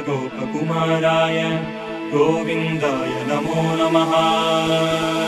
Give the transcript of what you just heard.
गोपकुमाराय गोविन्दाय नमो नमः।